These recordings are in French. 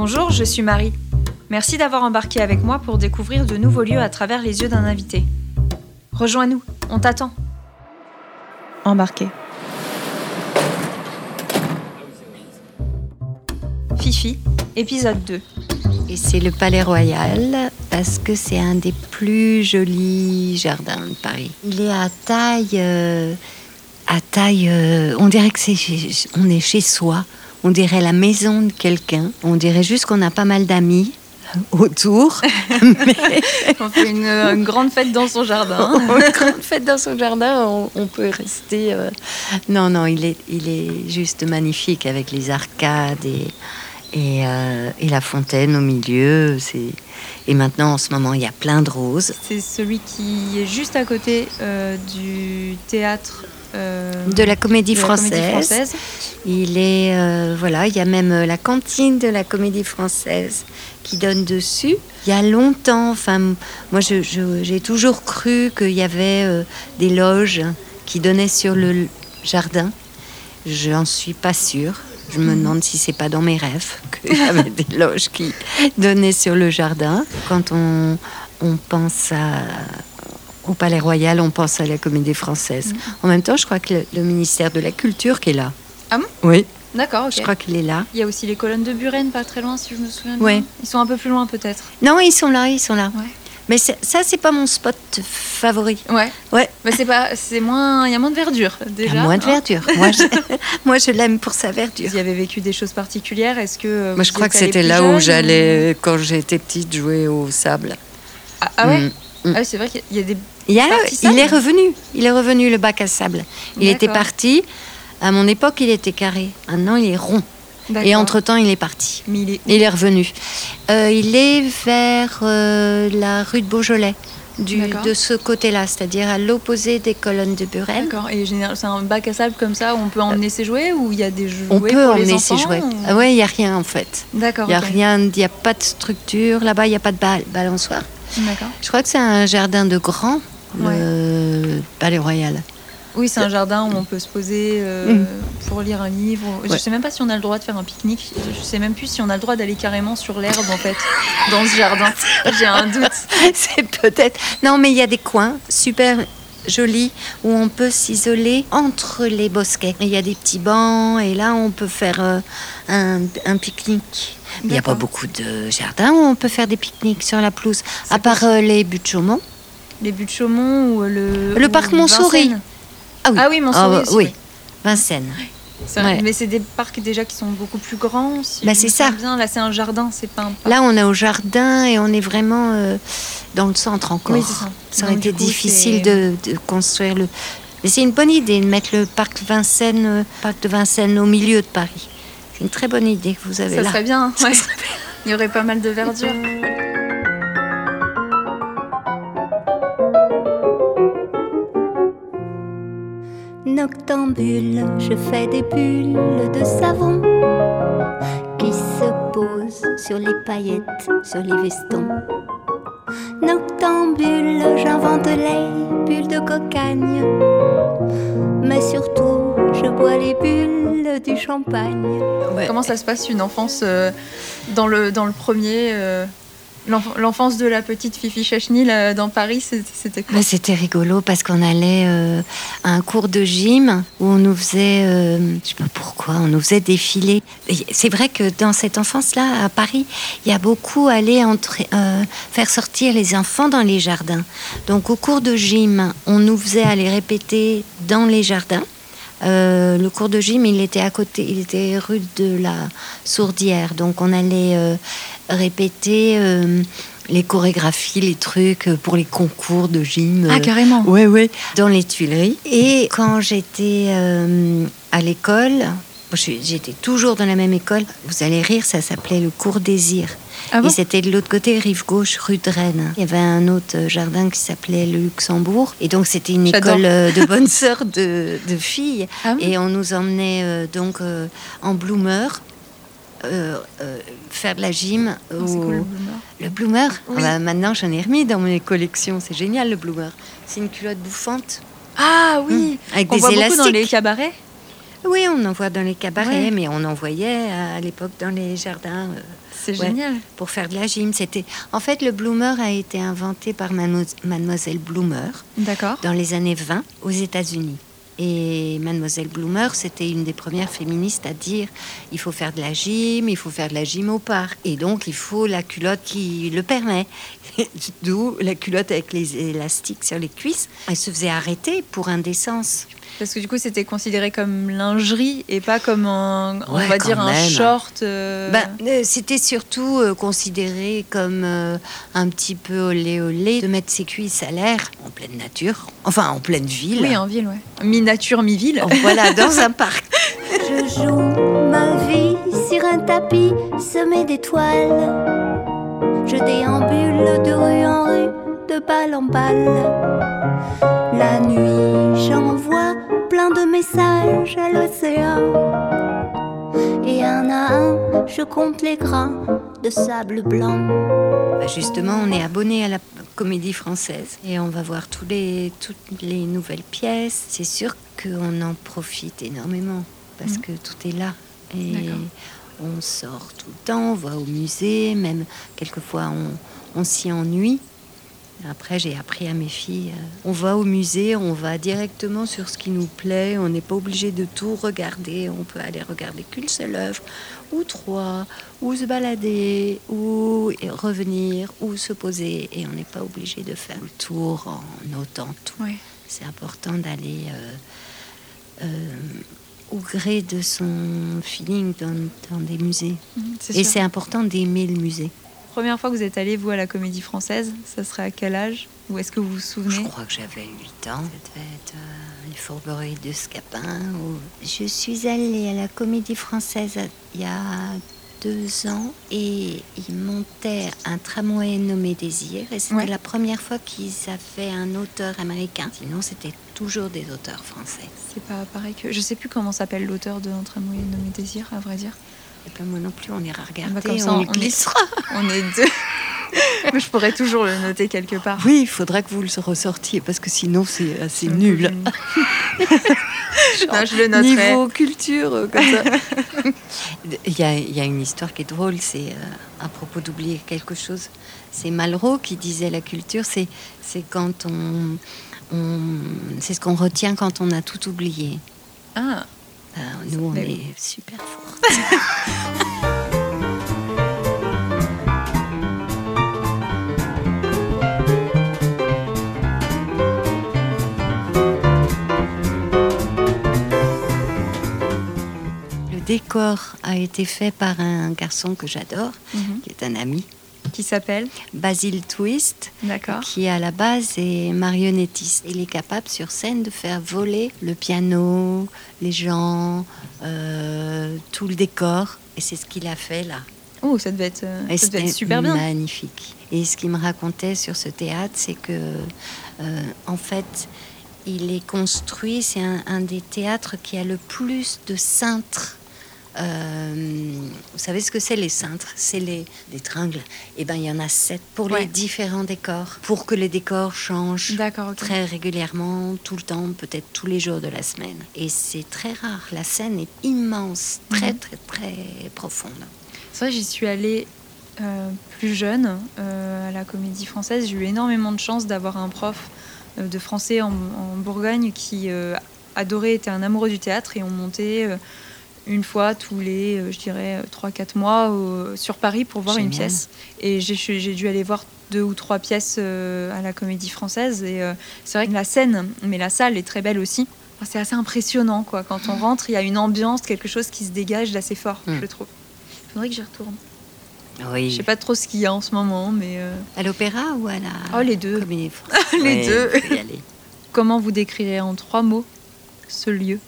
Bonjour, je suis Marie. Merci d'avoir embarqué avec moi pour découvrir de nouveaux lieux à travers les yeux d'un invité. Rejoins-nous, on t'attend. Embarqué. Fifi, épisode 2. Et c'est le Palais Royal parce que c'est un des plus jolis jardins de Paris. Il est à taille, euh, à taille. euh, on dirait que c'est, chez- on est chez soi. On dirait la maison de quelqu'un. On dirait juste qu'on a pas mal d'amis autour. Mais On fait une, une grande fête dans son jardin. une grande fête dans son jardin, on, on peut rester. euh, Non, non, il est, il est juste magnifique avec les arcades et, et, euh, et la fontaine au milieu. C'est... Et maintenant, en ce moment, il y a plein de roses. C'est celui qui est juste à côté euh, du théâtre euh, De la comédie de la française. Comédie française. Il est, euh, voilà, il y a même euh, la cantine de la comédie française qui donne dessus. Il y a longtemps, enfin, moi, je- je- j'ai toujours cru qu'il y avait euh, des loges qui donnaient sur le jardin. J'en suis pas sûre. Je me demande si c'est pas dans mes rêves qu'il y avait des loges qui donnaient sur le jardin. Quand on, on pense à, au Palais Royal, on pense à la Comédie Française. En même temps, je crois que le, le ministère de la Culture qui est là. Ah bon? Oui, D'accord, je crois qu'il est là. Il y a aussi les colonnes de Buren, pas très loin, si je me souviens bien. Ouais. Ils sont un peu plus loin, peut-être. Non, ils sont là, ils sont là. Ouais. Mais ça, c'est pas mon spot favori. Ouais. Ouais. Mais c'est pas, c'est moins, il y a moins de verdure Il déjà. y a moins de verdure. Moi, je, moi, je l'aime pour sa verdure. Vous y avez vécu des choses particulières Est-ce que euh, Moi, je crois que c'était là où j'allais, quand j'étais petite, jouer au sable. Ah, ah ouais. Mm, mm. Ah oui, c'est vrai qu'il y a des. Il, a- est revenu. Il est revenu, le bac à sable. Il était parti. À mon époque, il était carré. Maintenant, il est rond. Et entre-temps, il est parti. Mais il est où Il est revenu. Euh, il est vers euh, la rue de Beaujolais, du, de ce côté-là, c'est-à-dire à l'opposé des colonnes de Buren. D'accord. Et c'est un bac à sable comme ça où on peut emmener ses jouets ou il y a des jouets On peut pour les emmener ses jouets. ou- Ah il n'y a rien en fait. D'accord. Il n'y a rien, il n'y a pas de structure. Là-bas, il n'y a pas de bal- balançoire. D'accord. Je crois que c'est un jardin de le Palais Royal. Oui, c'est un jardin où on peut se poser euh, Mm. pour lire un livre. Je Ouais. sais même pas si on a le droit de faire un pique-nique. Je sais même plus si on a le droit d'aller carrément sur l'herbe en fait dans ce jardin. J'ai un doute. c'est peut-être. Non, mais il y a des coins super jolis où on peut s'isoler entre les bosquets. Il y a des petits bancs et là, on peut faire euh, un, un pique-nique. Il n'y a pas beaucoup de jardins où on peut faire des pique-niques sur la pelouse, à part euh, les buts de Chaumont. Les buts de Chaumont ou le. Le ou parc Montsouris. Ah oui, Ah oui, Montsouris aussi, oui. Vincennes. Vrai. Mais c'est des parcs déjà qui sont beaucoup plus grands. Si Bah, c'est ça. Bien, là c'est un jardin, c'est pas un parc. Là, on est au jardin et on est vraiment euh, dans le centre encore. Oui, ça. Ça aurait été coup, difficile de, de construire le. Mais c'est une bonne idée de mettre le parc Vincennes, euh, parc de Vincennes au milieu de Paris. C'est une très bonne idée que vous avez Ça là. serait bien. ouais. Il y aurait pas mal de verdure. Noctambule, je fais des bulles de savon qui se posent sur les paillettes, sur les vestons. Noctambule, j'invente les bulles de cocagne, mais surtout, je bois les bulles du champagne. Ouais. Comment ça se passe une enfance euh, dans, le, dans le premier euh, L'enfance de la petite Fifi Chachny là, dans Paris, c'était quoi? Bah, C'était rigolo parce qu'on allait euh, à un cours de gym où on nous faisait, euh, je sais pas pourquoi, on nous faisait défiler. C'est vrai que dans cette enfance-là, à Paris, il y a beaucoup allé entrer, euh, faire sortir les enfants dans les jardins. Donc au cours de gym, on nous faisait aller répéter dans les jardins. Euh, le cours de gym, il était à côté, il était rue de la Sourdière. Donc on allait répéter euh, les chorégraphies, les trucs euh, pour les concours de gym. Ah, euh, carrément. Ouais, ouais. Dans les Tuileries. Et quand j'étais euh, à l'école, j'étais toujours dans la même école. Vous allez rire, ça s'appelait le cours Désir. Ah bon? et c'était de l'autre côté, rive gauche, rue de Rennes. Il y avait un autre jardin qui s'appelait le Luxembourg. Et donc, c'était une école de bonnes sœurs de, de filles. Ah oui? Et on nous emmenait euh, donc euh, en bloomer. Euh, euh, faire de la gym au- cool, le bloomer? le bloomer? Oui. Ah bah, Maintenant, j'en ai remis dans mes collections. C'est génial, le bloomer. C'est une culotte bouffante Ah oui avec On des voit élastiques. beaucoup dans les cabarets? Oui, on en voit dans les cabarets, Ouais. mais on en voyait à l'époque dans les jardins. euh, C'est Ouais. génial. pour faire de la gym. C'était en fait le bloomer a été inventé par Mano- mademoiselle Bloomer dans les années 20 aux États-Unis. Et mademoiselle Bloomer, c'était une des premières féministes à dire il faut faire de la gym, il faut faire de la gym au parc et donc il faut la culotte qui le permet. D'où la culotte avec les élastiques sur les cuisses. Elle se faisait arrêter pour indécence. Parce que du coup, c'était considéré comme lingerie et pas comme un, on Ouais, va dire un short. euh, Ben, euh, c'était surtout euh, considéré comme euh, un petit peu olé olé de mettre ses cuisses à l'air en pleine nature, enfin en pleine ville. oui, en ville, ouais. Mi-nature, mi-ville. Oh, voilà, dans un parc. Je joue ma vie sur un tapis semé d'étoiles. Je déambule de rue en rue, de balle en balle. La nuit, j'envoie plein de messages à l'océan. Et un à un, je compte les grains de sable blanc. Bah, justement, on est abonné à la comédie française et on va voir tous les, toutes les nouvelles pièces. C'est sûr qu'on en profite énormément parce Mhm. que tout est là. Et on sort tout le temps, on va au musée, même quelquefois on, on s'y ennuie. Après, j'ai appris à mes filles, euh, on va au musée, on va directement sur ce qui nous plaît, on n'est pas obligé de tout regarder, on peut aller regarder qu'une seule œuvre, ou trois, ou se balader, ou revenir, ou se poser, et on n'est pas obligé de faire le tour en notant tout. C'est important d'aller euh, euh, au gré de son feeling dans, dans des musées. C'est Et c'est important d'aimer le musée. Première fois que vous êtes allé, vous, à la comédie française, ça serait à quel âge Ou est-ce que vous vous Je souvenez crois que j'avais 8 ans. Ça devait être euh, les fourberies de Scapin. ou- Je suis allée à la comédie française il y a deux ans et ils montaient un tramway nommé Désir et c'était Ouais. la première fois qu'ils avaient un auteur américain. Sinon, c'était toujours des auteurs français. C'est pas pareil que. Je sais plus comment s'appelle l'auteur de amour et nommé désir, à vrai dire. Et ben moi non plus, on ira regarder, bah, comme ça, on, on le est- glissera. On est deux. Mais je pourrais toujours le noter quelque part. Oui, il faudra que vous le ressortiez parce que sinon c'est assez nul. Non, je le noterai. Niveau culture, euh, comme ça. il, y a, il y a une histoire qui est drôle, c'est euh, à propos d'oublier quelque chose. C'est Malraux qui disait la culture, c'est c'est quand on, on c'est ce qu'on retient quand on a tout oublié. Ah, Ben, nous, on est super forts. Le décor a été fait par un garçon que j'adore, mhm. qui est un ami, qui s'appelle Basil Twist, D'accord. qui à la base est marionnettiste. Il est capable sur scène de faire voler le piano, les gens, euh, tout le décor. Et c'est ce qu'il a fait là. Oh, ça devait être, euh, Et ça devait être c'était super bien. Magnifique. Et ce qu'il me racontait sur ce théâtre, c'est que, euh, en fait, il est construit, c'est un, un des théâtres qui a le plus de cintres. Euh, vous savez ce que c'est les cintres? C'est les, des tringles. Et ben il y en a sept pour Ouais. les différents décors, pour que les décors changent très régulièrement, tout le temps, peut-être tous les jours de la semaine. Et c'est très rare. La scène est immense, très Mhm. très très profonde. C'est vrai, j'y suis allée euh, plus jeune euh, à la comédie française. J'ai eu énormément de chance d'avoir un prof euh, de français en, en Bourgogne qui adorait, était un amoureux du théâtre et on montait une fois tous les, euh, je dirais, 3-4 mois au- sur Paris pour voir une pièce. Et j'ai dû aller voir deux ou trois pièces euh, à la comédie française. Et euh, c'est vrai que la scène, mais la salle est très belle aussi. C'est assez impressionnant, quoi. Quand on rentre, il y a une ambiance, quelque chose qui se dégage d'assez fort, Mm. je trouve. Il faudrait que j'y retourne. Oui. Je sais pas trop ce qu'il y a en ce moment, mais euh, À l'opéra ou à la Oh, les deux. Les deux. comment vous décrirez en trois mots ce lieu?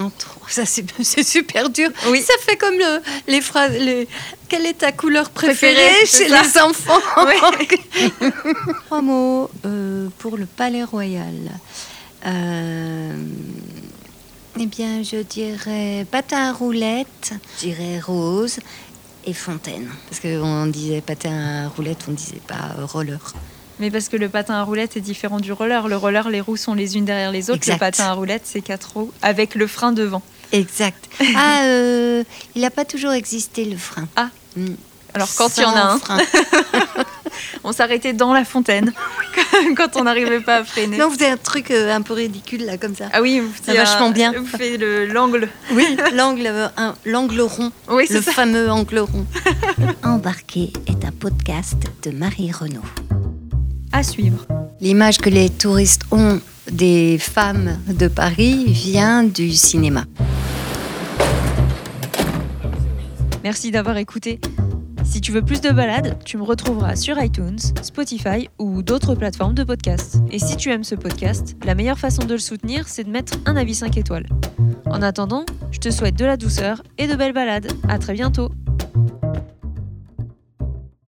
Ça, c'est super dur. Oui. Ça fait comme le- les phrases. Les... Quelle est ta couleur préférée, chez les enfants. Trois mots euh, pour le Palais Royal. Euh, eh bien, je dirais patin à roulette, je dirais rose et fontaine. Parce qu'on disait patin à roulette, on disait pas roller. Mais parce que le patin à roulettes est différent du roller. Le roller, les roues sont les unes derrière les autres. Exact. Le patin à roulettes, c'est quatre roues avec le frein devant. Exact. Ah, euh, il n'a pas toujours existé le frein. Ah. Mm. Alors quand il y en a un, frein. on s'arrêtait dans la fontaine quand on n'arrivait pas à freiner. Non, vous avez un truc euh, un peu ridicule là, comme ça. Ah oui, vous C'est vachement bien. Vous faites le- l'angle. Oui, l'angle, euh, un- l'angle rond. Oui, c'est Le ça. fameux angle rond. Embarqué est un podcast de Marie Renaud. À suivre. L'image que les touristes ont des femmes de Paris vient du cinéma. Merci d'avoir écouté. Si tu veux plus de balades, tu me retrouveras sur iTunes, Spotify ou d'autres plateformes de podcast. Et si tu aimes ce podcast, la meilleure façon de le soutenir, c'est de mettre un avis 5 étoiles. En attendant, je te souhaite de la douceur et de belles balades. À très bientôt.